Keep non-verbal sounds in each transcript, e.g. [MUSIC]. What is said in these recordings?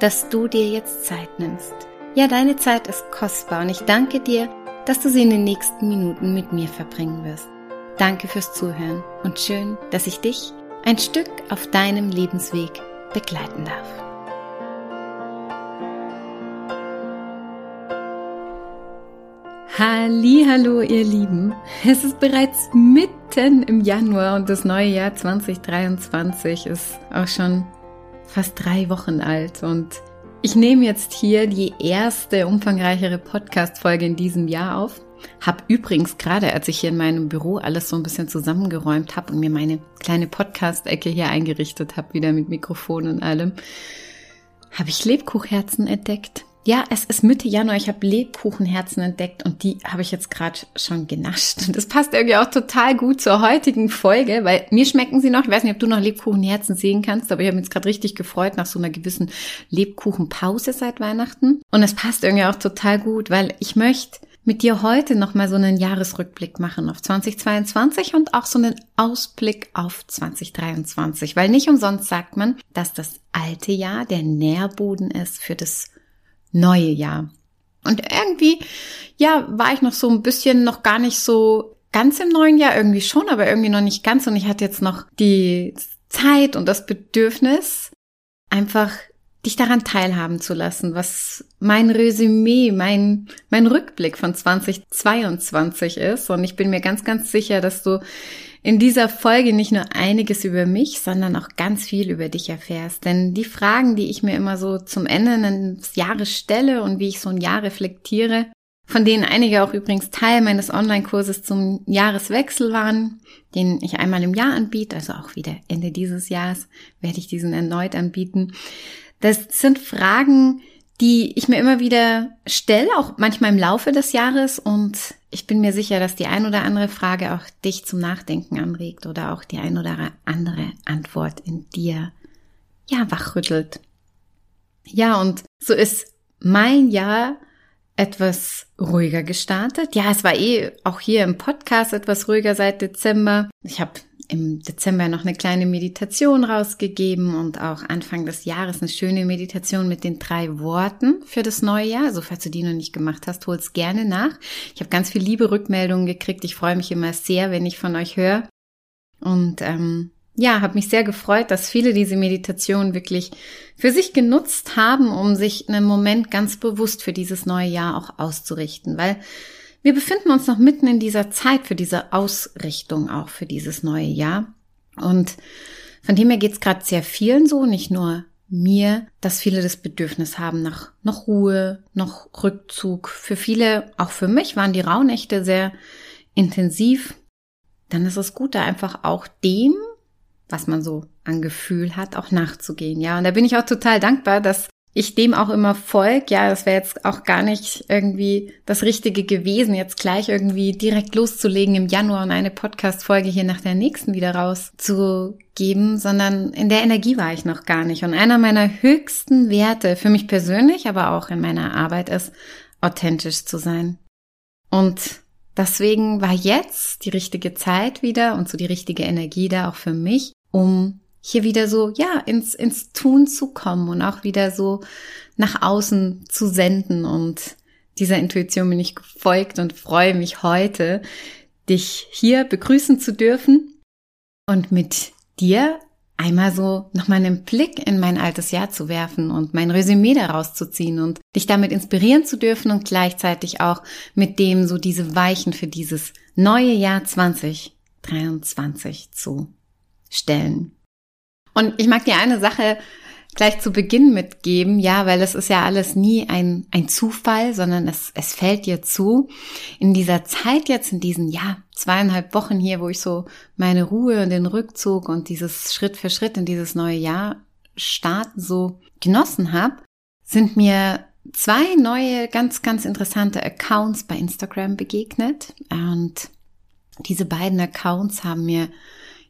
dass du dir jetzt Zeit nimmst. Ja, deine Zeit ist kostbar und ich danke dir, dass du sie in den nächsten Minuten mit mir verbringen wirst. Danke fürs Zuhören und schön, dass ich dich ein Stück auf deinem Lebensweg begleiten darf. Hallo, ihr Lieben. Es ist bereits mitten im Januar und das neue Jahr 2023 ist auch schon fast drei Wochen alt und ich nehme jetzt hier die erste umfangreichere Podcast-Folge in diesem Jahr auf. Hab übrigens gerade, als ich hier in meinem Büro alles so ein bisschen zusammengeräumt habe und mir meine kleine Podcast-Ecke hier eingerichtet habe, wieder mit Mikrofon und allem, habe ich Lebkuchherzen entdeckt. Ja, es ist Mitte Januar. Ich habe Lebkuchenherzen entdeckt und die habe ich jetzt gerade schon genascht. Und das passt irgendwie auch total gut zur heutigen Folge, weil mir schmecken sie noch. Ich weiß nicht, ob du noch Lebkuchenherzen sehen kannst, aber ich habe mich jetzt gerade richtig gefreut nach so einer gewissen Lebkuchenpause seit Weihnachten. Und es passt irgendwie auch total gut, weil ich möchte mit dir heute nochmal so einen Jahresrückblick machen auf 2022 und auch so einen Ausblick auf 2023, weil nicht umsonst sagt man, dass das alte Jahr der Nährboden ist für das neue Jahr. Und irgendwie, ja, war ich noch so ein bisschen noch gar nicht so ganz im neuen Jahr, irgendwie schon, aber irgendwie noch nicht ganz. Und ich hatte jetzt noch die Zeit und das Bedürfnis, einfach dich daran teilhaben zu lassen, was mein Resümee, mein, mein Rückblick von 2022 ist. Und ich bin mir ganz, ganz sicher, dass du in dieser Folge nicht nur einiges über mich, sondern auch ganz viel über dich erfährst. Denn die Fragen, die ich mir immer so zum Ende eines Jahres stelle und wie ich so ein Jahr reflektiere, von denen einige auch übrigens Teil meines Online-Kurses zum Jahreswechsel waren, den ich einmal im Jahr anbiete, also auch wieder Ende dieses Jahres werde ich diesen erneut anbieten. Das sind Fragen, die ich mir immer wieder stelle, auch manchmal im Laufe des Jahres. Und ich bin mir sicher, dass die ein oder andere Frage auch dich zum Nachdenken anregt oder auch die ein oder andere Antwort in dir, ja, wachrüttelt. Ja, und so ist mein Jahr etwas ruhiger gestartet. Ja, es war eh auch hier im Podcast etwas ruhiger seit Dezember. Ich habe im Dezember noch eine kleine Meditation rausgegeben und auch Anfang des Jahres eine schöne Meditation mit den drei Worten für das neue Jahr. Also falls du die noch nicht gemacht hast, hol's gerne nach. Ich habe ganz viel liebe Rückmeldungen gekriegt. Ich freue mich immer sehr, wenn ich von euch höre. Und ähm, ja, habe mich sehr gefreut, dass viele diese Meditation wirklich für sich genutzt haben, um sich einen Moment ganz bewusst für dieses neue Jahr auch auszurichten, weil wir befinden uns noch mitten in dieser Zeit für diese Ausrichtung auch für dieses neue Jahr. Und von dem her geht es gerade sehr vielen so, nicht nur mir, dass viele das Bedürfnis haben nach noch Ruhe, noch Rückzug. Für viele, auch für mich, waren die Rauhnächte sehr intensiv. Dann ist es gut, da einfach auch dem, was man so an Gefühl hat, auch nachzugehen. Ja, und da bin ich auch total dankbar, dass ich dem auch immer folg. Ja, das wäre jetzt auch gar nicht irgendwie das Richtige gewesen, jetzt gleich irgendwie direkt loszulegen im Januar und eine Podcast-Folge hier nach der nächsten wieder rauszugeben, sondern in der Energie war ich noch gar nicht. Und einer meiner höchsten Werte für mich persönlich, aber auch in meiner Arbeit ist, authentisch zu sein. Und deswegen war jetzt die richtige Zeit wieder und so die richtige Energie da auch für mich, um hier wieder so, ja, ins, ins Tun zu kommen und auch wieder so nach außen zu senden. Und dieser Intuition bin ich gefolgt und freue mich heute, dich hier begrüßen zu dürfen und mit dir einmal so nochmal einen Blick in mein altes Jahr zu werfen und mein Resümee daraus zu ziehen und dich damit inspirieren zu dürfen und gleichzeitig auch mit dem so diese Weichen für dieses neue Jahr 2023 zu stellen. Und ich mag dir eine Sache gleich zu Beginn mitgeben, ja, weil es ist ja alles nie ein, ein Zufall, sondern es, es fällt dir zu. In dieser Zeit jetzt, in diesen, ja, zweieinhalb Wochen hier, wo ich so meine Ruhe und den Rückzug und dieses Schritt für Schritt in dieses neue Jahr starten so genossen habe, sind mir zwei neue, ganz, ganz interessante Accounts bei Instagram begegnet. Und diese beiden Accounts haben mir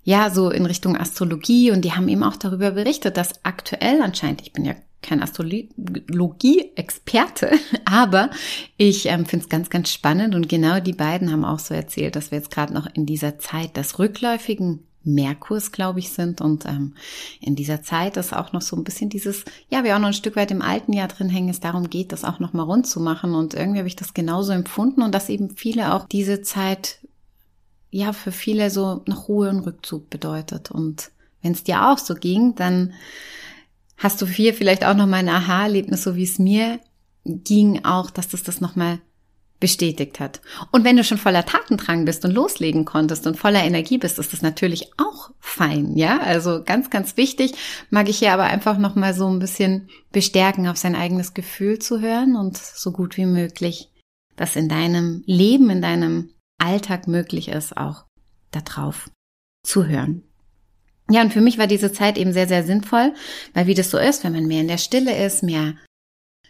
ja so in Richtung Astrologie und die haben eben auch darüber berichtet, dass aktuell anscheinend, ich bin ja kein Astrologie-Experte, [LAUGHS] aber ich ähm, finde es ganz, ganz spannend und genau die beiden haben auch so erzählt, dass wir jetzt gerade noch in dieser Zeit des rückläufigen Merkurs, glaube ich, sind. Und ähm, in dieser Zeit ist auch noch so ein bisschen dieses, ja, wir auch noch ein Stück weit im alten Jahr drin hängen, es darum geht, das auch noch mal rund zu machen. Und irgendwie habe ich das genauso empfunden und dass eben viele auch diese Zeit, ja, für viele so noch Ruhe und Rückzug bedeutet. Und wenn es dir auch so ging, dann hast du hier vielleicht auch noch mal ein Aha-Erlebnis, so wie es mir ging, auch, dass das das noch mal bestätigt hat. Und wenn du schon voller Tatendrang bist und loslegen konntest und voller Energie bist, ist das natürlich auch fein, ja? Also ganz, ganz wichtig, mag ich hier aber einfach noch mal so ein bisschen bestärken, auf sein eigenes Gefühl zu hören und so gut wie möglich, dass in deinem Leben, in deinem Alltag möglich ist, auch darauf zu hören. Ja, und für mich war diese Zeit eben sehr, sehr sinnvoll, weil wie das so ist, wenn man mehr in der Stille ist, mehr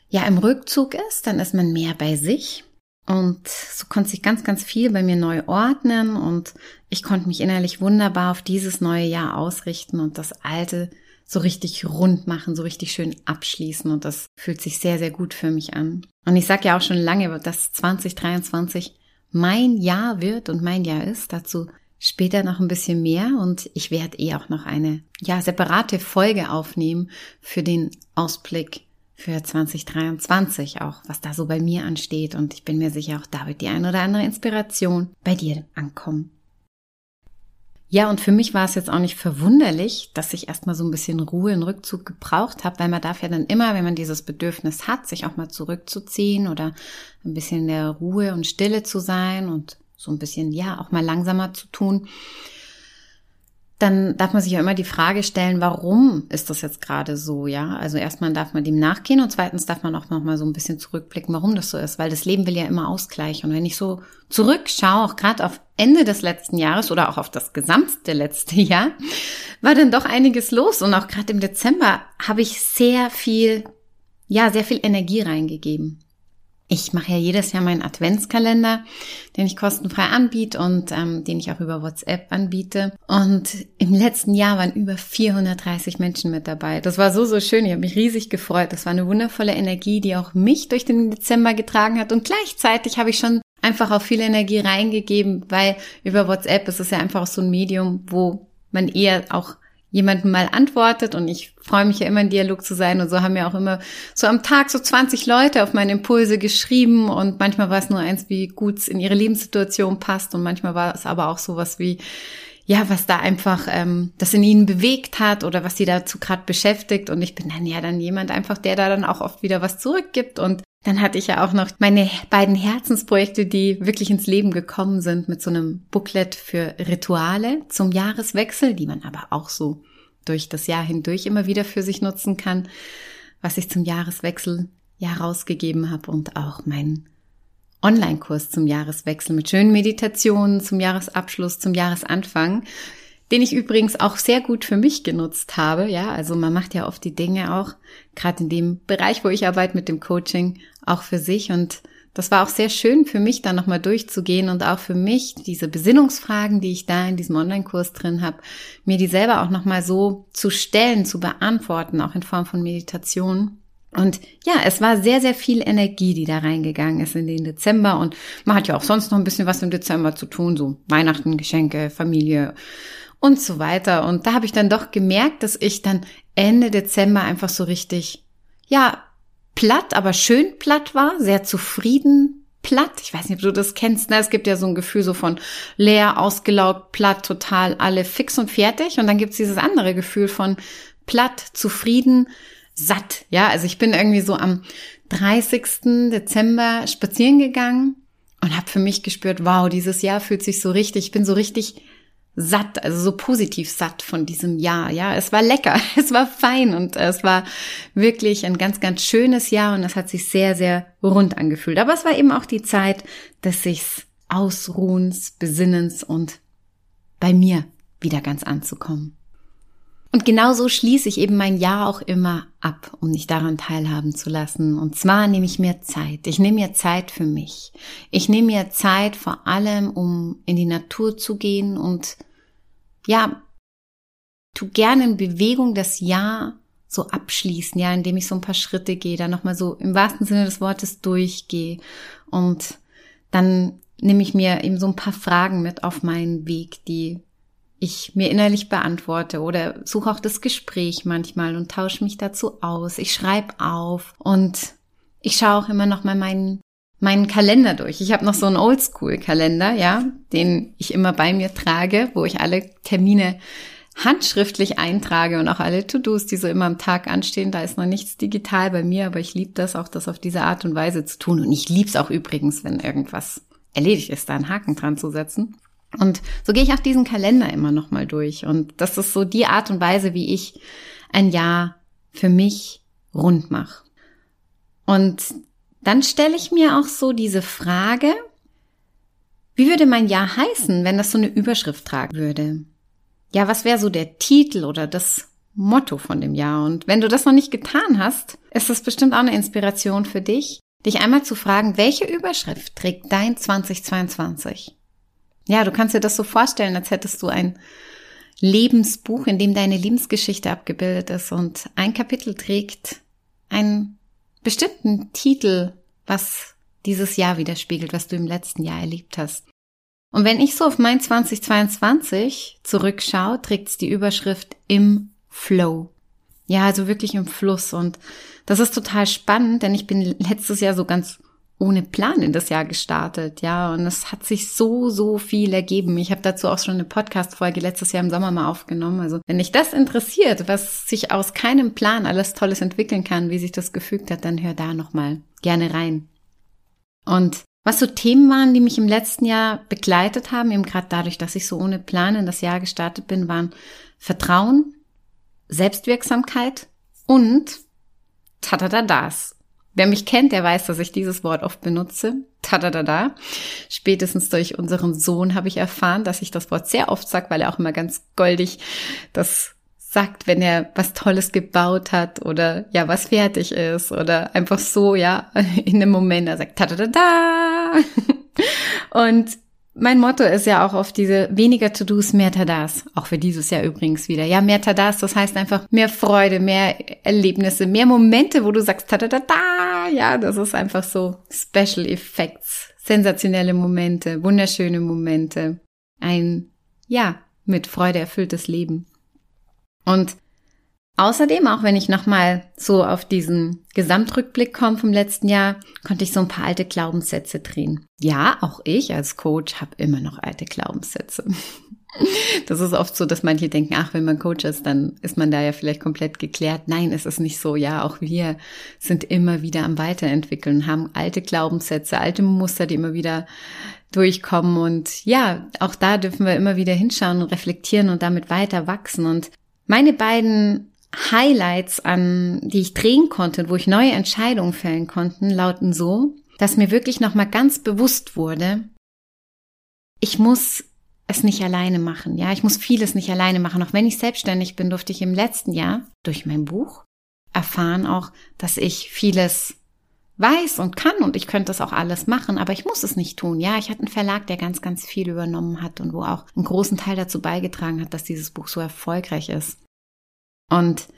ja im Rückzug ist, dann ist man mehr bei sich und so konnte sich ganz, ganz viel bei mir neu ordnen und ich konnte mich innerlich wunderbar auf dieses neue Jahr ausrichten und das alte so richtig rund machen, so richtig schön abschließen und das fühlt sich sehr, sehr gut für mich an. Und ich sage ja auch schon lange, dass 2023 mein Jahr wird und mein Jahr ist. Dazu später noch ein bisschen mehr und ich werde eh auch noch eine, ja, separate Folge aufnehmen für den Ausblick für 2023 auch, was da so bei mir ansteht. Und ich bin mir sicher, auch da wird die ein oder andere Inspiration bei dir ankommen. Ja, und für mich war es jetzt auch nicht verwunderlich, dass ich erstmal so ein bisschen Ruhe und Rückzug gebraucht habe, weil man darf ja dann immer, wenn man dieses Bedürfnis hat, sich auch mal zurückzuziehen oder ein bisschen in der Ruhe und Stille zu sein und so ein bisschen, ja, auch mal langsamer zu tun, dann darf man sich ja immer die Frage stellen, warum ist das jetzt gerade so, ja? Also erstmal darf man dem nachgehen und zweitens darf man auch noch mal so ein bisschen zurückblicken, warum das so ist, weil das Leben will ja immer Ausgleich und wenn ich so zurückschaue, auch gerade auf Ende des letzten Jahres oder auch auf das gesamte letzte [LAUGHS] Jahr, war dann doch einiges los und auch gerade im Dezember habe ich sehr viel ja, sehr viel Energie reingegeben. Ich mache ja jedes Jahr meinen Adventskalender, den ich kostenfrei anbiete und ähm, den ich auch über WhatsApp anbiete. Und im letzten Jahr waren über 430 Menschen mit dabei. Das war so, so schön. Ich habe mich riesig gefreut. Das war eine wundervolle Energie, die auch mich durch den Dezember getragen hat. Und gleichzeitig habe ich schon einfach auch viel Energie reingegeben, weil über WhatsApp ist es ja einfach auch so ein Medium, wo man eher auch jemandem mal antwortet und ich freue mich ja immer in Dialog zu sein. Und so haben ja auch immer so am Tag so 20 Leute auf meine Impulse geschrieben. Und manchmal war es nur eins, wie gut es in ihre Lebenssituation passt. Und manchmal war es aber auch sowas wie, ja, was da einfach ähm, das in ihnen bewegt hat oder was sie dazu gerade beschäftigt. Und ich bin dann ja dann jemand einfach, der da dann auch oft wieder was zurückgibt. Und dann hatte ich ja auch noch meine beiden Herzensprojekte, die wirklich ins Leben gekommen sind, mit so einem Booklet für Rituale zum Jahreswechsel, die man aber auch so durch das Jahr hindurch immer wieder für sich nutzen kann, was ich zum Jahreswechsel ja rausgegeben habe und auch meinen Online-Kurs zum Jahreswechsel mit schönen Meditationen zum Jahresabschluss, zum Jahresanfang den ich übrigens auch sehr gut für mich genutzt habe. Ja, also man macht ja oft die Dinge auch, gerade in dem Bereich, wo ich arbeite mit dem Coaching, auch für sich. Und das war auch sehr schön für mich, da nochmal durchzugehen und auch für mich diese Besinnungsfragen, die ich da in diesem Online-Kurs drin habe, mir die selber auch nochmal so zu stellen, zu beantworten, auch in Form von Meditation. Und ja, es war sehr, sehr viel Energie, die da reingegangen ist in den Dezember. Und man hat ja auch sonst noch ein bisschen was im Dezember zu tun, so Weihnachten, Geschenke, Familie und so weiter. Und da habe ich dann doch gemerkt, dass ich dann Ende Dezember einfach so richtig, ja, platt, aber schön platt war, sehr zufrieden platt. Ich weiß nicht, ob du das kennst. Ne? Es gibt ja so ein Gefühl so von leer, ausgelaugt, platt, total alle fix und fertig. Und dann gibt's dieses andere Gefühl von platt, zufrieden, satt. Ja, also ich bin irgendwie so am 30. Dezember spazieren gegangen und habe für mich gespürt, wow, dieses Jahr fühlt sich so richtig, ich bin so richtig satt, also so positiv satt von diesem Jahr. Ja, es war lecker, [LAUGHS] es war fein und es war wirklich ein ganz, ganz schönes Jahr und es hat sich sehr, sehr rund angefühlt. Aber es war eben auch die Zeit des sich's Ausruhens, Besinnens und bei mir wieder ganz anzukommen. Und genauso schließe ich eben mein Jahr auch immer ab, um mich daran teilhaben zu lassen. Und zwar nehme ich mir Zeit. Ich nehme mir Zeit für mich. Ich nehme mir Zeit vor allem, um in die Natur zu gehen und ja, tu gerne in Bewegung das Jahr so abschließen, ja, indem ich so ein paar Schritte gehe, dann nochmal so im wahrsten Sinne des Wortes durchgehe und dann nehme ich mir eben so ein paar Fragen mit auf meinen Weg, die ich mir innerlich beantworte oder suche auch das Gespräch manchmal und tausche mich dazu aus. Ich schreibe auf und ich schaue auch immer noch mal meinen meinen Kalender durch. Ich habe noch so einen Oldschool-Kalender, ja, den ich immer bei mir trage, wo ich alle Termine handschriftlich eintrage und auch alle To-Dos, die so immer am Tag anstehen. Da ist noch nichts digital bei mir, aber ich liebe das auch, das auf diese Art und Weise zu tun. Und ich liebe es auch übrigens, wenn irgendwas erledigt ist, da einen Haken dran zu setzen. Und so gehe ich auch diesen Kalender immer noch mal durch. Und das ist so die Art und Weise, wie ich ein Jahr für mich rund mache. Und dann stelle ich mir auch so diese Frage, wie würde mein Jahr heißen, wenn das so eine Überschrift tragen würde? Ja, was wäre so der Titel oder das Motto von dem Jahr? Und wenn du das noch nicht getan hast, ist das bestimmt auch eine Inspiration für dich, dich einmal zu fragen, welche Überschrift trägt dein 2022? Ja, du kannst dir das so vorstellen, als hättest du ein Lebensbuch, in dem deine Lebensgeschichte abgebildet ist und ein Kapitel trägt einen bestimmten Titel, was dieses Jahr widerspiegelt, was du im letzten Jahr erlebt hast. Und wenn ich so auf mein 2022 zurückschaue, trägt es die Überschrift im Flow. Ja, also wirklich im Fluss. Und das ist total spannend, denn ich bin letztes Jahr so ganz ohne Plan in das Jahr gestartet, ja, und es hat sich so, so viel ergeben. Ich habe dazu auch schon eine Podcast-Folge letztes Jahr im Sommer mal aufgenommen. Also wenn dich das interessiert, was sich aus keinem Plan alles Tolles entwickeln kann, wie sich das gefügt hat, dann hör da nochmal gerne rein. Und was so Themen waren, die mich im letzten Jahr begleitet haben, eben gerade dadurch, dass ich so ohne Plan in das Jahr gestartet bin, waren Vertrauen, Selbstwirksamkeit und Tadadadas. Wer mich kennt, der weiß, dass ich dieses Wort oft benutze. Tadadada. Spätestens durch unseren Sohn habe ich erfahren, dass ich das Wort sehr oft sage, weil er auch immer ganz goldig das sagt, wenn er was Tolles gebaut hat oder ja, was fertig ist oder einfach so, ja, [LAUGHS] in dem Moment, er sagt Tadadada. [LAUGHS] Und mein Motto ist ja auch oft diese weniger To-Dos, mehr Tadas. Auch für dieses Jahr übrigens wieder. Ja, mehr Tadas, das heißt einfach mehr Freude, mehr Erlebnisse, mehr Momente, wo du sagst, ta da da da. Ja, das ist einfach so Special Effects, sensationelle Momente, wunderschöne Momente. Ein, ja, mit Freude erfülltes Leben. Und Außerdem, auch wenn ich nochmal so auf diesen Gesamtrückblick komme vom letzten Jahr, konnte ich so ein paar alte Glaubenssätze drehen. Ja, auch ich als Coach habe immer noch alte Glaubenssätze. [LAUGHS] Das ist oft so, dass manche denken, ach, wenn man Coach ist, dann ist man da ja vielleicht komplett geklärt. Nein, es ist nicht so. Ja, auch wir sind immer wieder am Weiterentwickeln, haben alte Glaubenssätze, alte Muster, die immer wieder durchkommen. Und ja, auch da dürfen wir immer wieder hinschauen und reflektieren und damit weiter wachsen. Und meine beiden Highlights an, die ich drehen konnte, wo ich neue Entscheidungen fällen konnte, lauten so, dass mir wirklich nochmal ganz bewusst wurde, ich muss es nicht alleine machen. Ja, ich muss vieles nicht alleine machen. Auch wenn ich selbstständig bin, durfte ich im letzten Jahr durch mein Buch erfahren auch, dass ich vieles weiß und kann und ich könnte das auch alles machen, aber ich muss es nicht tun. Ja, ich hatte einen Verlag, der ganz, ganz viel übernommen hat und wo auch einen großen Teil dazu beigetragen hat, dass dieses Buch so erfolgreich ist. Und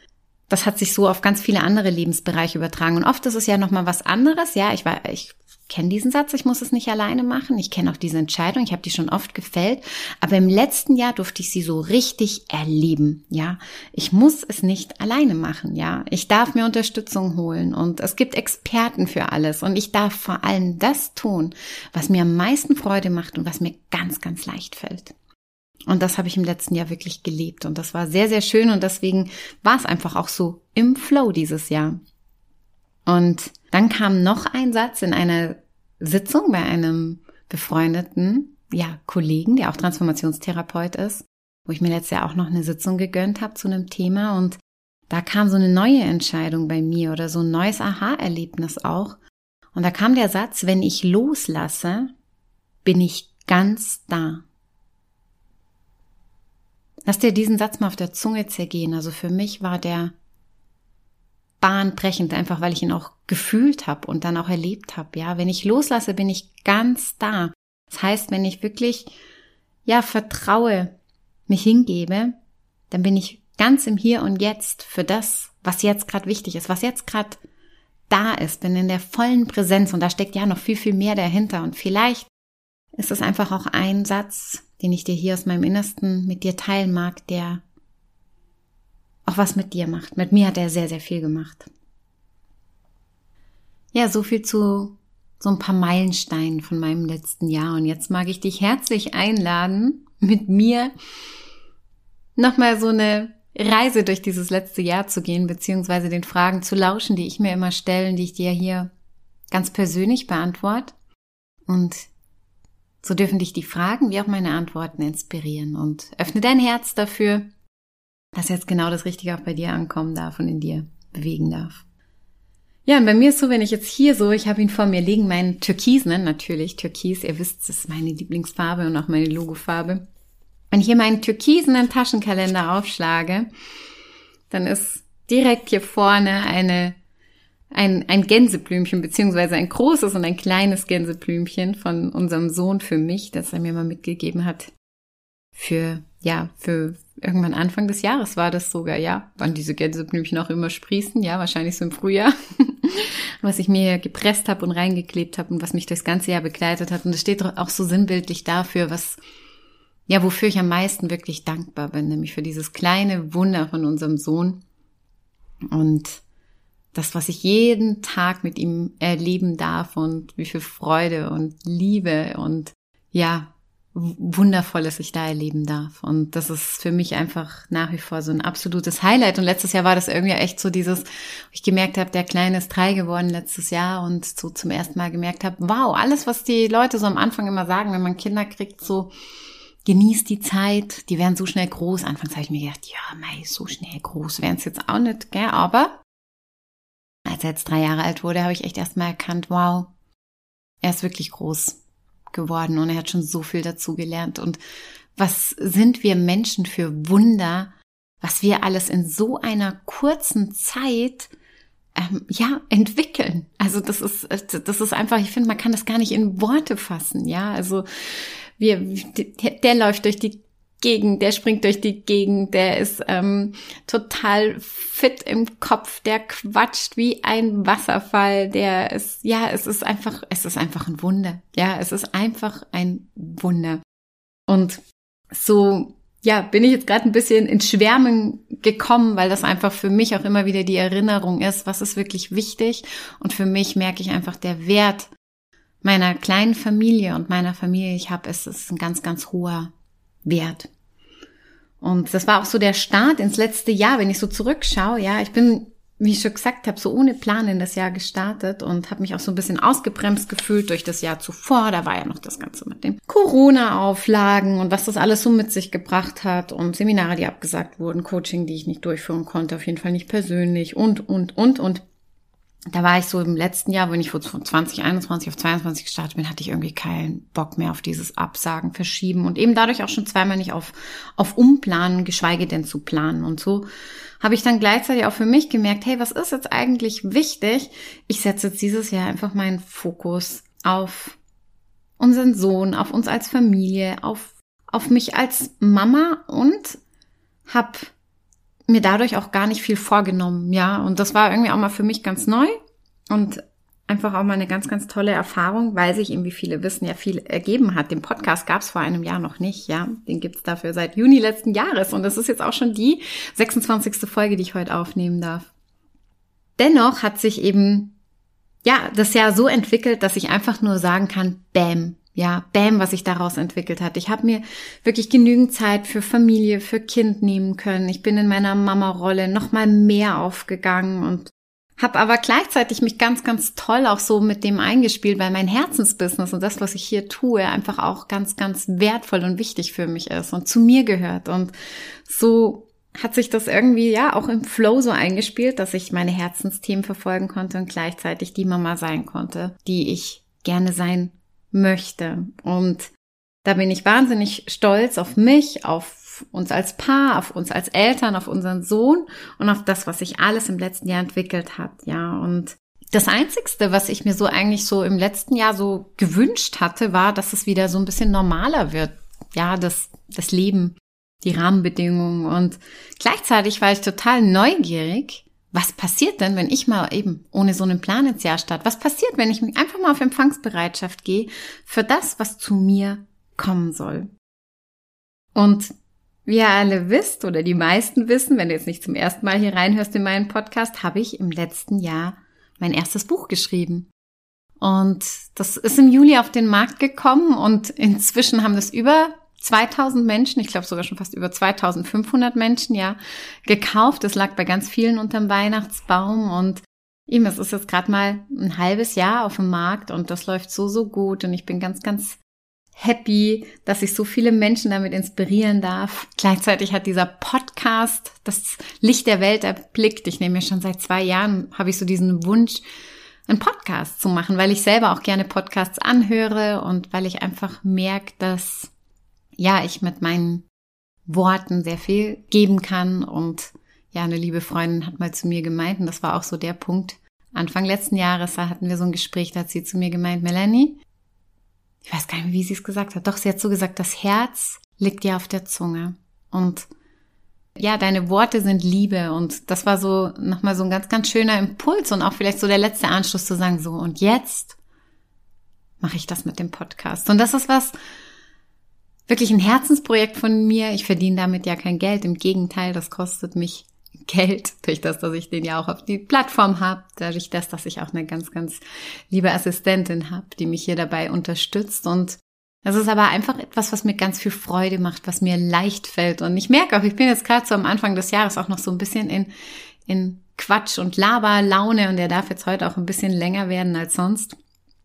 das hat sich so auf ganz viele andere Lebensbereiche übertragen. Und oft ist es ja nochmal was anderes. Ja, ich war, ich kenne diesen Satz, ich muss es nicht alleine machen. Ich kenne auch diese Entscheidung, ich habe die schon oft gefällt. Aber im letzten Jahr durfte ich sie so richtig erleben. Ja, ich muss es nicht alleine machen. Ja, ich darf mir Unterstützung holen und es gibt Experten für alles. Und ich darf vor allem das tun, was mir am meisten Freude macht und was mir ganz, ganz leicht fällt. Und das habe ich im letzten Jahr wirklich gelebt. Und das war sehr, sehr schön. Und deswegen war es einfach auch so im Flow dieses Jahr. Und dann kam noch ein Satz in einer Sitzung bei einem befreundeten, ja, Kollegen, der auch Transformationstherapeut ist, wo ich mir letztes Jahr auch noch eine Sitzung gegönnt habe zu einem Thema. Und da kam so eine neue Entscheidung bei mir oder so ein neues Aha-Erlebnis auch. Und da kam der Satz, wenn ich loslasse, bin ich ganz da. Lass dir diesen Satz mal auf der Zunge zergehen. Also für mich war der bahnbrechend, einfach weil ich ihn auch gefühlt habe und dann auch erlebt habe. Ja, wenn ich loslasse, bin ich ganz da. Das heißt, wenn ich wirklich ja vertraue, mich hingebe, dann bin ich ganz im Hier und Jetzt für das, was jetzt gerade wichtig ist, was jetzt gerade da ist, bin in der vollen Präsenz und da steckt ja noch viel, viel mehr dahinter und vielleicht ist es einfach auch ein Satz, den ich dir hier aus meinem Innersten mit dir teilen mag, der auch was mit dir macht. Mit mir hat er sehr, sehr viel gemacht. Ja, so viel zu so ein paar Meilensteinen von meinem letzten Jahr. Und jetzt mag ich dich herzlich einladen, mit mir nochmal so eine Reise durch dieses letzte Jahr zu gehen, beziehungsweise den Fragen zu lauschen, die ich mir immer stelle, die ich dir hier ganz persönlich beantworte. Und so dürfen dich die Fragen wie auch meine Antworten inspirieren und öffne dein Herz dafür, dass jetzt genau das Richtige auch bei dir ankommen darf und in dir bewegen darf. Ja, und bei mir ist so, wenn ich jetzt hier so, ich habe ihn vor mir liegen, meinen Türkis, ne, natürlich, Türkis, ihr wisst, das ist meine Lieblingsfarbe und auch meine Logofarbe. Wenn ich hier meinen türkisenen Taschenkalender aufschlage, dann ist direkt hier vorne eine, ein, ein Gänseblümchen, beziehungsweise ein großes und ein kleines Gänseblümchen von unserem Sohn für mich, das er mir mal mitgegeben hat. Für, ja, für irgendwann Anfang des Jahres war das sogar, ja, wann diese Gänseblümchen auch immer sprießen, ja, wahrscheinlich so im Frühjahr, [LAUGHS] was ich mir gepresst habe und reingeklebt habe und was mich durchs ganze Jahr begleitet hat. Und das steht auch so sinnbildlich dafür, was, ja, wofür ich am meisten wirklich dankbar bin, nämlich für dieses kleine Wunder von unserem Sohn und das, was ich jeden Tag mit ihm erleben darf und wie viel Freude und Liebe und ja, Wundervolles ich da erleben darf. Und das ist für mich einfach nach wie vor so ein absolutes Highlight. Und letztes Jahr war das irgendwie echt so dieses, ich gemerkt habe, der Kleine ist drei geworden letztes Jahr und so zum ersten Mal gemerkt habe, wow, alles, was die Leute so am Anfang immer sagen, wenn man Kinder kriegt, so genießt die Zeit, die werden so schnell groß. Anfangs habe ich mir gedacht, ja, mei, so schnell groß werden es jetzt auch nicht, gell? Aber als er jetzt drei Jahre alt wurde, habe ich echt erst mal erkannt, wow, er ist wirklich groß geworden und er hat schon so viel dazu gelernt. Und was sind wir Menschen für Wunder, was wir alles in so einer kurzen Zeit ähm, ja entwickeln. Also das ist das ist einfach, ich finde, man kann das gar nicht in Worte fassen. Ja, also wir der, der läuft durch die Gegend, der springt durch die Gegend, der ist ähm, total fit im Kopf, der quatscht wie ein Wasserfall, der ist, ja, es ist einfach, es ist einfach ein Wunder. Ja, es ist einfach ein Wunder. Und so, ja, bin ich jetzt gerade ein bisschen in Schwärmen gekommen, weil das einfach für mich auch immer wieder die Erinnerung ist, was ist wirklich wichtig. Und für mich merke ich einfach der Wert meiner kleinen Familie und meiner Familie, ich habe, es ist ein ganz, ganz hoher Wert. Und das war auch so der Start ins letzte Jahr, wenn ich so zurückschaue. Ja, ich bin, wie ich schon gesagt habe, so ohne Plan in das Jahr gestartet und habe mich auch so ein bisschen ausgebremst gefühlt durch das Jahr zuvor. Da war ja noch das Ganze mit den Corona-Auflagen und was das alles so mit sich gebracht hat und Seminare, die abgesagt wurden, Coaching, die ich nicht durchführen konnte, auf jeden Fall nicht persönlich und, und, und, und da war ich so im letzten Jahr, wenn ich von 2021 auf 22 gestartet bin, hatte ich irgendwie keinen Bock mehr auf dieses Absagen, Verschieben und eben dadurch auch schon zweimal nicht auf, auf Umplanen, geschweige denn zu planen. Und so habe ich dann gleichzeitig auch für mich gemerkt, hey, was ist jetzt eigentlich wichtig? Ich setze jetzt dieses Jahr einfach meinen Fokus auf unseren Sohn, auf uns als Familie, auf, auf mich als Mama und habe mir dadurch auch gar nicht viel vorgenommen, ja. Und das war irgendwie auch mal für mich ganz neu und einfach auch mal eine ganz, ganz tolle Erfahrung, weil sich eben, wie viele wissen, ja viel ergeben hat. Den Podcast gab es vor einem Jahr noch nicht, ja. Den gibt's dafür seit Juni letzten Jahres und das ist jetzt auch schon die 26. Folge, die ich heute aufnehmen darf. Dennoch hat sich eben, ja, das Jahr so entwickelt, dass ich einfach nur sagen kann, bam, ja, bam, was sich daraus entwickelt hat. Ich habe mir wirklich genügend Zeit für Familie, für Kind nehmen können. Ich bin in meiner Mama-Rolle noch mal mehr aufgegangen und habe aber gleichzeitig mich ganz, ganz toll auch so mit dem eingespielt, weil mein Herzensbusiness und das, was ich hier tue, einfach auch ganz, ganz wertvoll und wichtig für mich ist und zu mir gehört. Und so hat sich das irgendwie ja auch im Flow so eingespielt, dass ich meine Herzensthemen verfolgen konnte und gleichzeitig die Mama sein konnte, die ich gerne sein möchte. Und da bin ich wahnsinnig stolz auf mich, auf uns als Paar, auf uns als Eltern, auf unseren Sohn und auf das, was sich alles im letzten Jahr entwickelt hat, ja. Und das Einzigste, was ich mir so eigentlich so im letzten Jahr so gewünscht hatte, war, dass es wieder so ein bisschen normaler wird. Ja, das, das Leben, die Rahmenbedingungen. Und gleichzeitig war ich total neugierig, was passiert denn, wenn ich mal eben ohne so einen Plan ins Jahr starte? Was passiert, wenn ich einfach mal auf Empfangsbereitschaft gehe für das, was zu mir kommen soll? Und wie ihr alle wisst oder die meisten wissen, wenn du jetzt nicht zum ersten Mal hier reinhörst in meinen Podcast, habe ich im letzten Jahr mein erstes Buch geschrieben. Und das ist im Juli auf den Markt gekommen und inzwischen haben das über 2000 Menschen, ich glaube sogar schon fast über 2500 Menschen, ja, gekauft. Es lag bei ganz vielen unterm Weihnachtsbaum und ihm, es ist jetzt gerade mal ein halbes Jahr auf dem Markt und das läuft so, so gut und ich bin ganz, ganz happy, dass ich so viele Menschen damit inspirieren darf. Gleichzeitig hat dieser Podcast das Licht der Welt erblickt. Ich nehme mir schon seit zwei Jahren, habe ich so diesen Wunsch, einen Podcast zu machen, weil ich selber auch gerne Podcasts anhöre und weil ich einfach merke, dass ja, ich mit meinen Worten sehr viel geben kann und ja, eine liebe Freundin hat mal zu mir gemeint, und das war auch so der Punkt. Anfang letzten Jahres, da hatten wir so ein Gespräch, da hat sie zu mir gemeint, Melanie, ich weiß gar nicht mehr, wie sie es gesagt hat. Doch, sie hat so gesagt, das Herz liegt dir auf der Zunge. Und ja, deine Worte sind Liebe. Und das war so nochmal so ein ganz, ganz schöner Impuls und auch vielleicht so der letzte Anschluss zu sagen, so, und jetzt mache ich das mit dem Podcast. Und das ist was, wirklich ein Herzensprojekt von mir. Ich verdiene damit ja kein Geld. Im Gegenteil, das kostet mich [LAUGHS] Geld, durch das, dass ich den ja auch auf die Plattform habe, dadurch das, dass ich auch eine ganz, ganz liebe Assistentin habe, die mich hier dabei unterstützt. Und das ist aber einfach etwas, was mir ganz viel Freude macht, was mir leicht fällt. Und ich merke auch, ich bin jetzt gerade so am Anfang des Jahres auch noch so ein bisschen in, in Quatsch und Laberlaune und der darf jetzt heute auch ein bisschen länger werden als sonst,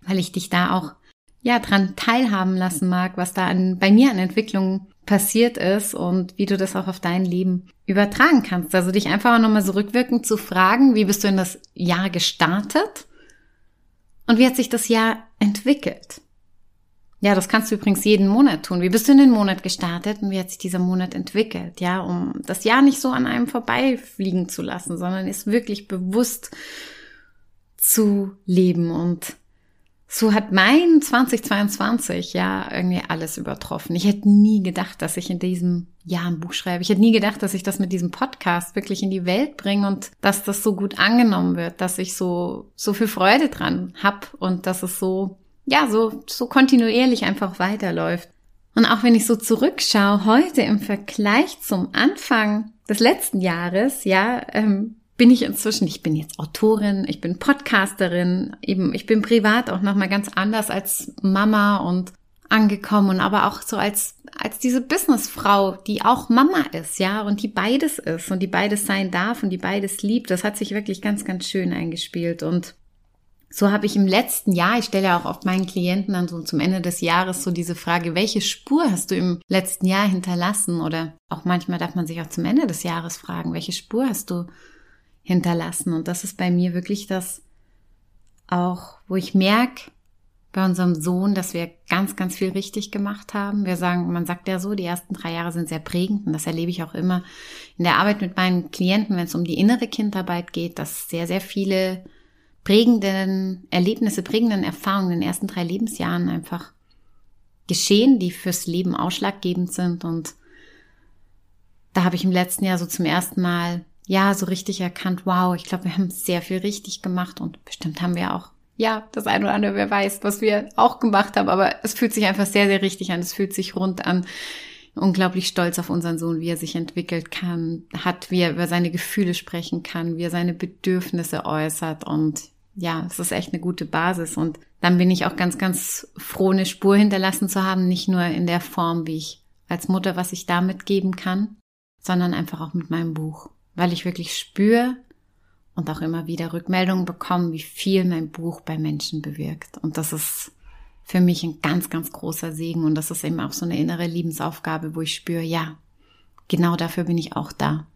weil ich dich da auch ja dran teilhaben lassen mag, was da an, bei mir an Entwicklungen passiert ist und wie du das auch auf dein Leben übertragen kannst. Also dich einfach nochmal so rückwirkend zu fragen, wie bist du in das Jahr gestartet und wie hat sich das Jahr entwickelt? Ja, das kannst du übrigens jeden Monat tun. Wie bist du in den Monat gestartet und wie hat sich dieser Monat entwickelt? Ja, um das Jahr nicht so an einem vorbeifliegen zu lassen, sondern es wirklich bewusst zu leben und so hat mein 2022 ja irgendwie alles übertroffen. Ich hätte nie gedacht, dass ich in diesem Jahr ein Buch schreibe. Ich hätte nie gedacht, dass ich das mit diesem Podcast wirklich in die Welt bringe und dass das so gut angenommen wird, dass ich so, so viel Freude dran hab und dass es so, ja, so, so kontinuierlich einfach weiterläuft. Und auch wenn ich so zurückschaue, heute im Vergleich zum Anfang des letzten Jahres, ja, ähm, bin ich inzwischen, ich bin jetzt Autorin, ich bin Podcasterin, eben, ich bin privat auch nochmal ganz anders als Mama und angekommen aber auch so als, als diese Businessfrau, die auch Mama ist, ja, und die beides ist und die beides sein darf und die beides liebt. Das hat sich wirklich ganz, ganz schön eingespielt und so habe ich im letzten Jahr, ich stelle ja auch oft meinen Klienten dann so zum Ende des Jahres so diese Frage, welche Spur hast du im letzten Jahr hinterlassen? Oder auch manchmal darf man sich auch zum Ende des Jahres fragen, welche Spur hast du hinterlassen. Und das ist bei mir wirklich das auch, wo ich merke, bei unserem Sohn, dass wir ganz, ganz viel richtig gemacht haben. Wir sagen, man sagt ja so, die ersten drei Jahre sind sehr prägend und das erlebe ich auch immer in der Arbeit mit meinen Klienten, wenn es um die innere Kindarbeit geht, dass sehr, sehr viele prägenden Erlebnisse, prägenden Erfahrungen in den ersten drei Lebensjahren einfach geschehen, die fürs Leben ausschlaggebend sind. Und da habe ich im letzten Jahr so zum ersten Mal ja, so richtig erkannt, wow, ich glaube, wir haben sehr viel richtig gemacht und bestimmt haben wir auch, ja, das eine oder andere, wer weiß, was wir auch gemacht haben, aber es fühlt sich einfach sehr, sehr richtig an, es fühlt sich rund an. Unglaublich stolz auf unseren Sohn, wie er sich entwickelt kann, hat, wie er über seine Gefühle sprechen kann, wie er seine Bedürfnisse äußert und ja, es ist echt eine gute Basis und dann bin ich auch ganz, ganz froh, eine Spur hinterlassen zu haben, nicht nur in der Form, wie ich als Mutter, was ich damit geben kann, sondern einfach auch mit meinem Buch weil ich wirklich spüre und auch immer wieder Rückmeldungen bekomme, wie viel mein Buch bei Menschen bewirkt. Und das ist für mich ein ganz, ganz großer Segen. Und das ist eben auch so eine innere Liebensaufgabe, wo ich spüre, ja, genau dafür bin ich auch da.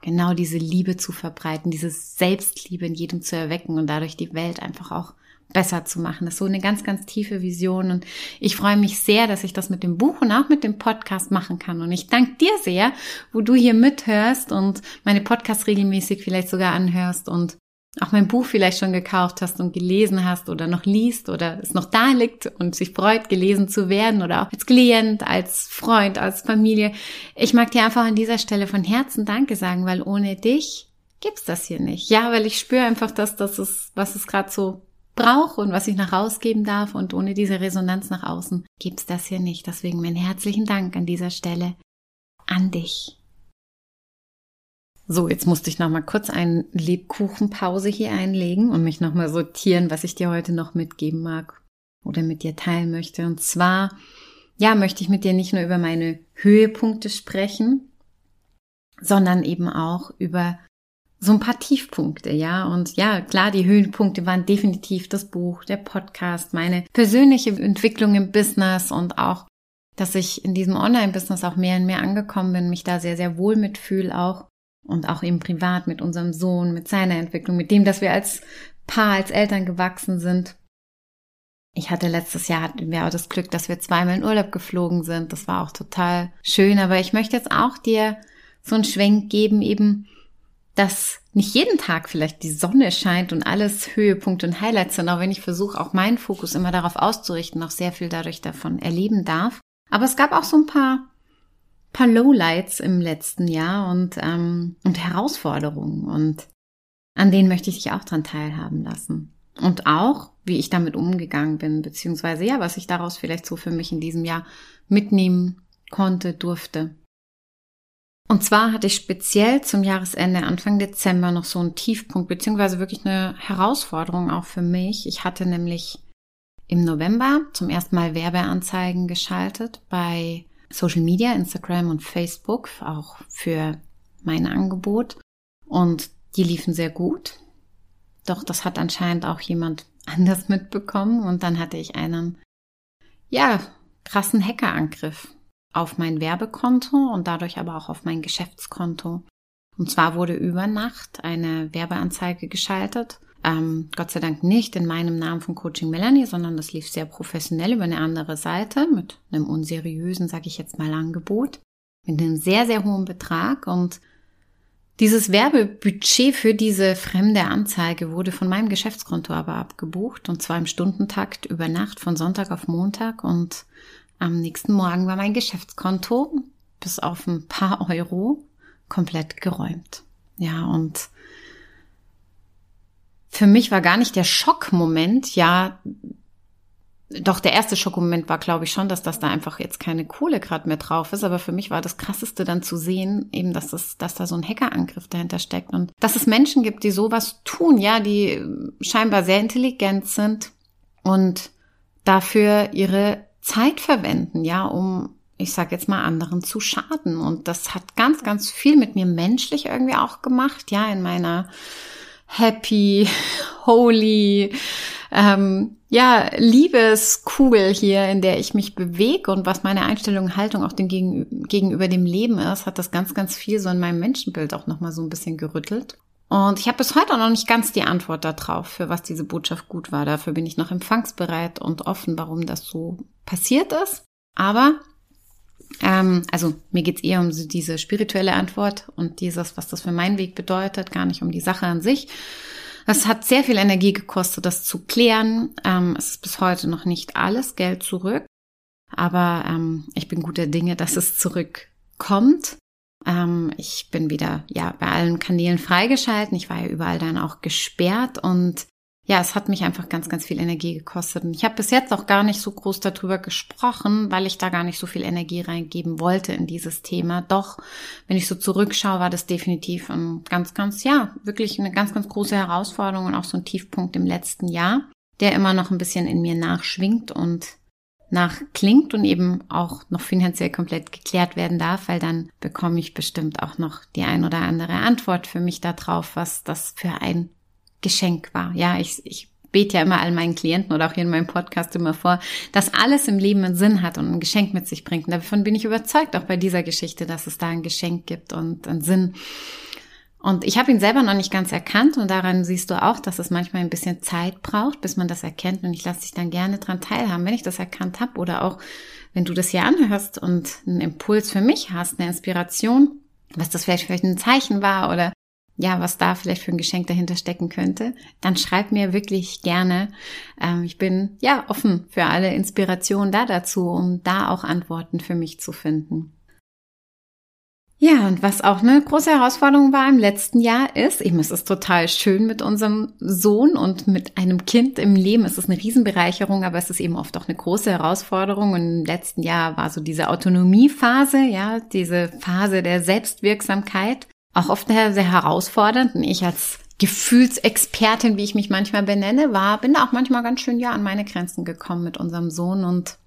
Genau diese Liebe zu verbreiten, diese Selbstliebe in jedem zu erwecken und dadurch die Welt einfach auch besser zu machen. Das ist so eine ganz, ganz tiefe Vision. Und ich freue mich sehr, dass ich das mit dem Buch und auch mit dem Podcast machen kann. Und ich danke dir sehr, wo du hier mithörst und meine Podcasts regelmäßig vielleicht sogar anhörst und auch mein Buch vielleicht schon gekauft hast und gelesen hast oder noch liest oder es noch da liegt und sich freut, gelesen zu werden oder auch als Klient, als Freund, als Familie. Ich mag dir einfach an dieser Stelle von Herzen Danke sagen, weil ohne dich gibt's das hier nicht. Ja, weil ich spüre einfach, dass das ist, was es gerade so brauche und was ich nach rausgeben darf und ohne diese Resonanz nach außen gibt's das hier nicht. Deswegen meinen herzlichen Dank an dieser Stelle an dich. So, jetzt musste ich noch mal kurz eine Lebkuchenpause hier einlegen und mich noch mal sortieren, was ich dir heute noch mitgeben mag oder mit dir teilen möchte. Und zwar, ja, möchte ich mit dir nicht nur über meine Höhepunkte sprechen, sondern eben auch über so ein paar Tiefpunkte, ja. Und ja, klar, die Höhenpunkte waren definitiv das Buch, der Podcast, meine persönliche Entwicklung im Business und auch, dass ich in diesem Online-Business auch mehr und mehr angekommen bin, mich da sehr, sehr wohl mitfühle auch und auch eben privat mit unserem Sohn, mit seiner Entwicklung, mit dem, dass wir als Paar, als Eltern gewachsen sind. Ich hatte letztes Jahr hatten wir auch das Glück, dass wir zweimal in Urlaub geflogen sind. Das war auch total schön. Aber ich möchte jetzt auch dir so einen Schwenk geben, eben, dass nicht jeden Tag vielleicht die Sonne scheint und alles Höhepunkte und Highlights sind, auch wenn ich versuche, auch meinen Fokus immer darauf auszurichten, auch sehr viel dadurch davon erleben darf. Aber es gab auch so ein paar paar Lowlights im letzten Jahr und, ähm, und Herausforderungen und an denen möchte ich dich auch dran teilhaben lassen. Und auch, wie ich damit umgegangen bin, beziehungsweise ja, was ich daraus vielleicht so für mich in diesem Jahr mitnehmen konnte, durfte. Und zwar hatte ich speziell zum Jahresende, Anfang Dezember, noch so einen Tiefpunkt, beziehungsweise wirklich eine Herausforderung auch für mich. Ich hatte nämlich im November zum ersten Mal Werbeanzeigen geschaltet bei Social Media, Instagram und Facebook, auch für mein Angebot. Und die liefen sehr gut. Doch das hat anscheinend auch jemand [LAUGHS] anders mitbekommen. Und dann hatte ich einen, ja, krassen Hackerangriff auf mein Werbekonto und dadurch aber auch auf mein Geschäftskonto. Und zwar wurde über Nacht eine Werbeanzeige geschaltet. Ähm, Gott sei Dank nicht in meinem Namen von Coaching Melanie, sondern das lief sehr professionell über eine andere Seite mit einem unseriösen, sage ich jetzt mal, Angebot mit einem sehr, sehr hohen Betrag. Und dieses Werbebudget für diese fremde Anzeige wurde von meinem Geschäftskonto aber abgebucht und zwar im Stundentakt über Nacht von Sonntag auf Montag. Und am nächsten Morgen war mein Geschäftskonto bis auf ein paar Euro komplett geräumt. Ja, und für mich war gar nicht der Schockmoment, ja, doch der erste Schockmoment war, glaube ich, schon, dass das da einfach jetzt keine Kohle gerade mehr drauf ist. Aber für mich war das krasseste dann zu sehen, eben, dass das, dass da so ein Hackerangriff dahinter steckt und dass es Menschen gibt, die sowas tun, ja, die scheinbar sehr intelligent sind und dafür ihre Zeit verwenden, ja, um ich sage jetzt mal anderen zu schaden. Und das hat ganz, ganz viel mit mir menschlich irgendwie auch gemacht, ja, in meiner happy, [LAUGHS] holy, ähm, ja, Liebeskugel hier, in der ich mich bewege und was meine Einstellung und Haltung auch dem Gegen, gegenüber dem Leben ist, hat das ganz, ganz viel so in meinem Menschenbild auch nochmal so ein bisschen gerüttelt. Und ich habe bis heute noch nicht ganz die Antwort darauf, für was diese Botschaft gut war. Dafür bin ich noch empfangsbereit und offen, warum das so passiert ist. Aber ähm, also mir geht's eher um diese spirituelle Antwort und dieses, was das für meinen Weg bedeutet, gar nicht um die Sache an sich. Es hat sehr viel Energie gekostet, das zu klären. Ähm, es ist bis heute noch nicht alles Geld zurück, aber ähm, ich bin guter Dinge, dass es zurückkommt. Ähm, ich bin wieder ja bei allen Kanälen freigeschalten. Ich war ja überall dann auch gesperrt und ja, es hat mich einfach ganz, ganz viel Energie gekostet. Und ich habe bis jetzt auch gar nicht so groß darüber gesprochen, weil ich da gar nicht so viel Energie reingeben wollte in dieses Thema. Doch, wenn ich so zurückschaue, war das definitiv ein ganz, ganz, ja, wirklich eine ganz, ganz große Herausforderung und auch so ein Tiefpunkt im letzten Jahr, der immer noch ein bisschen in mir nachschwingt und nachklingt und eben auch noch finanziell komplett geklärt werden darf, weil dann bekomme ich bestimmt auch noch die ein oder andere Antwort für mich darauf, was das für ein Geschenk war. Ja, ich, ich bete ja immer all meinen Klienten oder auch hier in meinem Podcast immer vor, dass alles im Leben einen Sinn hat und ein Geschenk mit sich bringt. Und davon bin ich überzeugt, auch bei dieser Geschichte, dass es da ein Geschenk gibt und einen Sinn. Und ich habe ihn selber noch nicht ganz erkannt und daran siehst du auch, dass es manchmal ein bisschen Zeit braucht, bis man das erkennt. Und ich lasse dich dann gerne dran teilhaben, wenn ich das erkannt habe oder auch wenn du das hier anhörst und einen Impuls für mich hast, eine Inspiration, was das vielleicht für ein Zeichen war oder ja, was da vielleicht für ein Geschenk dahinter stecken könnte, dann schreib mir wirklich gerne. Ähm, ich bin ja offen für alle Inspirationen da dazu, um da auch Antworten für mich zu finden. Ja, und was auch eine große Herausforderung war im letzten Jahr ist, eben es ist total schön mit unserem Sohn und mit einem Kind im Leben. Es ist eine Riesenbereicherung, aber es ist eben oft auch eine große Herausforderung. Und im letzten Jahr war so diese Autonomiephase, ja, diese Phase der Selbstwirksamkeit, auch oft sehr, sehr herausfordernd. Und ich als Gefühlsexpertin, wie ich mich manchmal benenne, war, bin da auch manchmal ganz schön ja an meine Grenzen gekommen mit unserem Sohn und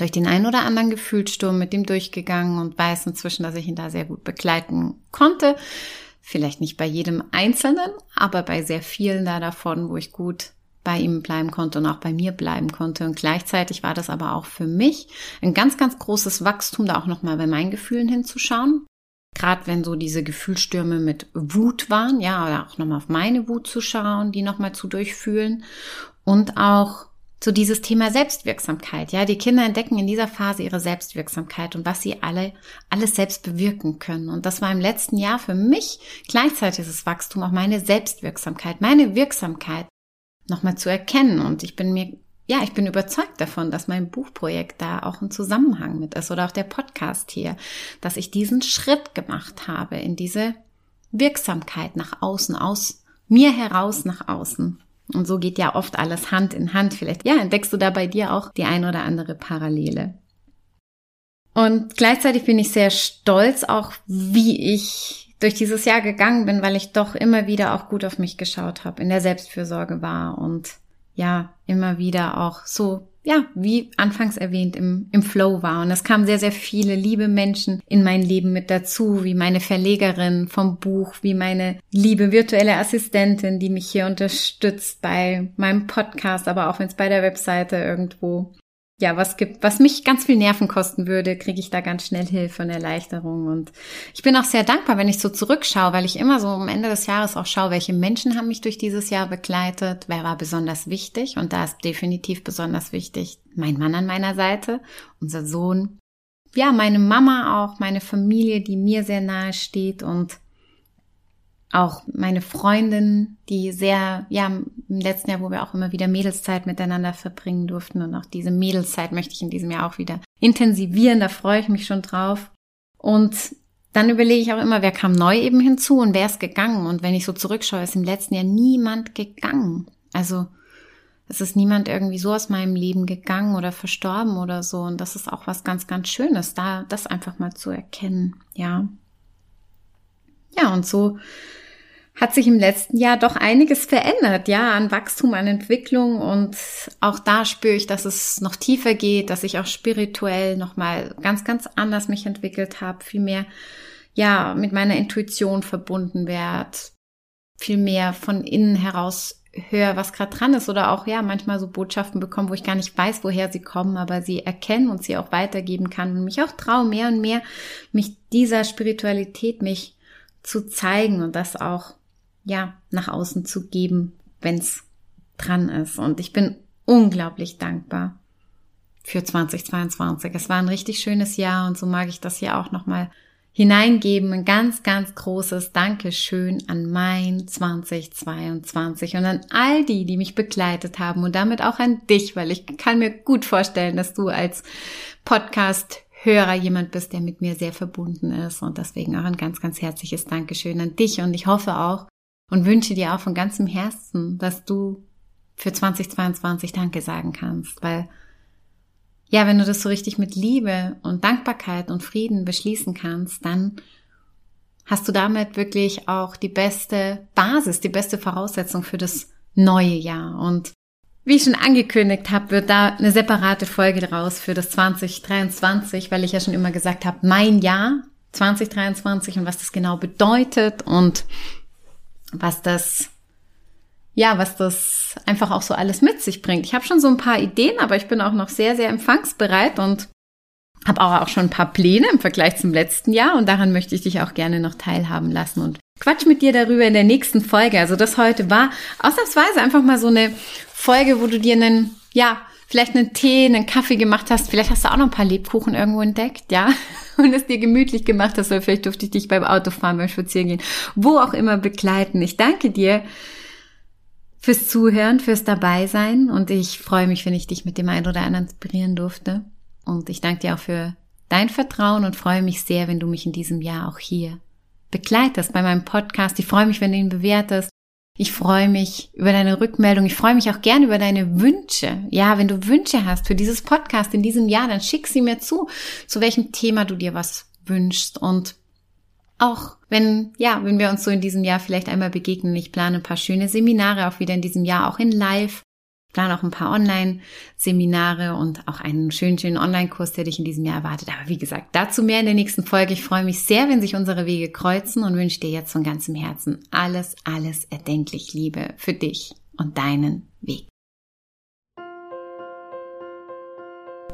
durch den einen oder anderen Gefühlssturm mit ihm durchgegangen und weiß inzwischen, dass ich ihn da sehr gut begleiten konnte. Vielleicht nicht bei jedem Einzelnen, aber bei sehr vielen da davon, wo ich gut bei ihm bleiben konnte und auch bei mir bleiben konnte. Und gleichzeitig war das aber auch für mich ein ganz, ganz großes Wachstum, da auch nochmal bei meinen Gefühlen hinzuschauen. Gerade wenn so diese Gefühlsstürme mit Wut waren, ja, oder auch nochmal auf meine Wut zu schauen, die nochmal zu durchfühlen und auch so dieses Thema Selbstwirksamkeit. Ja, die Kinder entdecken in dieser Phase ihre Selbstwirksamkeit und was sie alle, alles selbst bewirken können. Und das war im letzten Jahr für mich gleichzeitig das Wachstum, auch meine Selbstwirksamkeit, meine Wirksamkeit nochmal zu erkennen. Und ich bin mir, ja, ich bin überzeugt davon, dass mein Buchprojekt da auch ein Zusammenhang mit ist oder auch der Podcast hier, dass ich diesen Schritt gemacht habe in diese Wirksamkeit nach außen, aus mir heraus nach außen. Und so geht ja oft alles Hand in Hand. Vielleicht, ja, entdeckst du da bei dir auch die ein oder andere Parallele. Und gleichzeitig bin ich sehr stolz auch, wie ich durch dieses Jahr gegangen bin, weil ich doch immer wieder auch gut auf mich geschaut habe, in der Selbstfürsorge war und ja, immer wieder auch so ja, wie anfangs erwähnt, im, im Flow war. Und es kamen sehr, sehr viele liebe Menschen in mein Leben mit dazu, wie meine Verlegerin vom Buch, wie meine liebe virtuelle Assistentin, die mich hier unterstützt bei meinem Podcast, aber auch wenn es bei der Webseite irgendwo ja, was gibt, was mich ganz viel Nerven kosten würde, kriege ich da ganz schnell Hilfe und Erleichterung. Und ich bin auch sehr dankbar, wenn ich so zurückschaue, weil ich immer so am Ende des Jahres auch schaue, welche Menschen haben mich durch dieses Jahr begleitet, wer war besonders wichtig. Und da ist definitiv besonders wichtig mein Mann an meiner Seite, unser Sohn. Ja, meine Mama auch, meine Familie, die mir sehr nahe steht und auch meine Freundin, die sehr, ja, im letzten Jahr, wo wir auch immer wieder Mädelszeit miteinander verbringen durften und auch diese Mädelszeit möchte ich in diesem Jahr auch wieder intensivieren, da freue ich mich schon drauf. Und dann überlege ich auch immer, wer kam neu eben hinzu und wer ist gegangen. Und wenn ich so zurückschaue, ist im letzten Jahr niemand gegangen. Also es ist niemand irgendwie so aus meinem Leben gegangen oder verstorben oder so. Und das ist auch was ganz, ganz Schönes, da das einfach mal zu erkennen. Ja. Ja, und so hat sich im letzten Jahr doch einiges verändert, ja, an Wachstum, an Entwicklung. Und auch da spüre ich, dass es noch tiefer geht, dass ich auch spirituell nochmal ganz, ganz anders mich entwickelt habe, viel mehr, ja, mit meiner Intuition verbunden werde, viel mehr von innen heraus höre, was gerade dran ist. Oder auch, ja, manchmal so Botschaften bekommen, wo ich gar nicht weiß, woher sie kommen, aber sie erkennen und sie auch weitergeben kann und mich auch traue, mehr und mehr mich dieser Spiritualität mich zu zeigen und das auch ja, nach außen zu geben, wenn es dran ist. Und ich bin unglaublich dankbar für 2022. Es war ein richtig schönes Jahr und so mag ich das hier auch nochmal hineingeben. Ein ganz, ganz großes Dankeschön an mein 2022 und an all die, die mich begleitet haben und damit auch an dich, weil ich kann mir gut vorstellen, dass du als Podcast Hörer jemand bist, der mit mir sehr verbunden ist und deswegen auch ein ganz, ganz herzliches Dankeschön an dich und ich hoffe auch, und wünsche dir auch von ganzem Herzen, dass du für 2022 Danke sagen kannst, weil ja, wenn du das so richtig mit Liebe und Dankbarkeit und Frieden beschließen kannst, dann hast du damit wirklich auch die beste Basis, die beste Voraussetzung für das neue Jahr. Und wie ich schon angekündigt habe, wird da eine separate Folge draus für das 2023, weil ich ja schon immer gesagt habe, mein Jahr 2023 und was das genau bedeutet und was das, ja, was das einfach auch so alles mit sich bringt. Ich habe schon so ein paar Ideen, aber ich bin auch noch sehr, sehr empfangsbereit und habe auch, auch schon ein paar Pläne im Vergleich zum letzten Jahr und daran möchte ich dich auch gerne noch teilhaben lassen. Und quatsch mit dir darüber in der nächsten Folge. Also das heute war ausnahmsweise einfach mal so eine Folge, wo du dir einen, ja, vielleicht einen Tee, einen Kaffee gemacht hast. Vielleicht hast du auch noch ein paar Lebkuchen irgendwo entdeckt, ja, [LAUGHS] und es dir gemütlich gemacht hast. Oder vielleicht durfte ich dich beim Autofahren, beim Spazierengehen, wo auch immer begleiten. Ich danke dir fürs Zuhören, fürs Dabeisein und ich freue mich, wenn ich dich mit dem einen oder anderen inspirieren durfte. Und ich danke dir auch für dein Vertrauen und freue mich sehr, wenn du mich in diesem Jahr auch hier begleitest bei meinem Podcast. Ich freue mich, wenn du ihn bewertest. Ich freue mich über deine Rückmeldung. Ich freue mich auch gerne über deine Wünsche. Ja, wenn du Wünsche hast für dieses Podcast in diesem Jahr, dann schick sie mir zu, zu welchem Thema du dir was wünschst. Und auch wenn, ja, wenn wir uns so in diesem Jahr vielleicht einmal begegnen. Ich plane ein paar schöne Seminare auch wieder in diesem Jahr, auch in Live. Ich plane auch ein paar Online-Seminare und auch einen schönen, schönen Online-Kurs, der dich in diesem Jahr erwartet. Aber wie gesagt, dazu mehr in der nächsten Folge. Ich freue mich sehr, wenn sich unsere Wege kreuzen und wünsche dir jetzt von ganzem Herzen alles, alles erdenklich Liebe für dich und deinen Weg.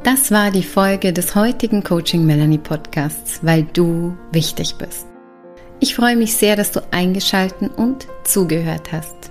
Das war die Folge des heutigen Coaching Melanie Podcasts, weil du wichtig bist. Ich freue mich sehr, dass du eingeschalten und zugehört hast.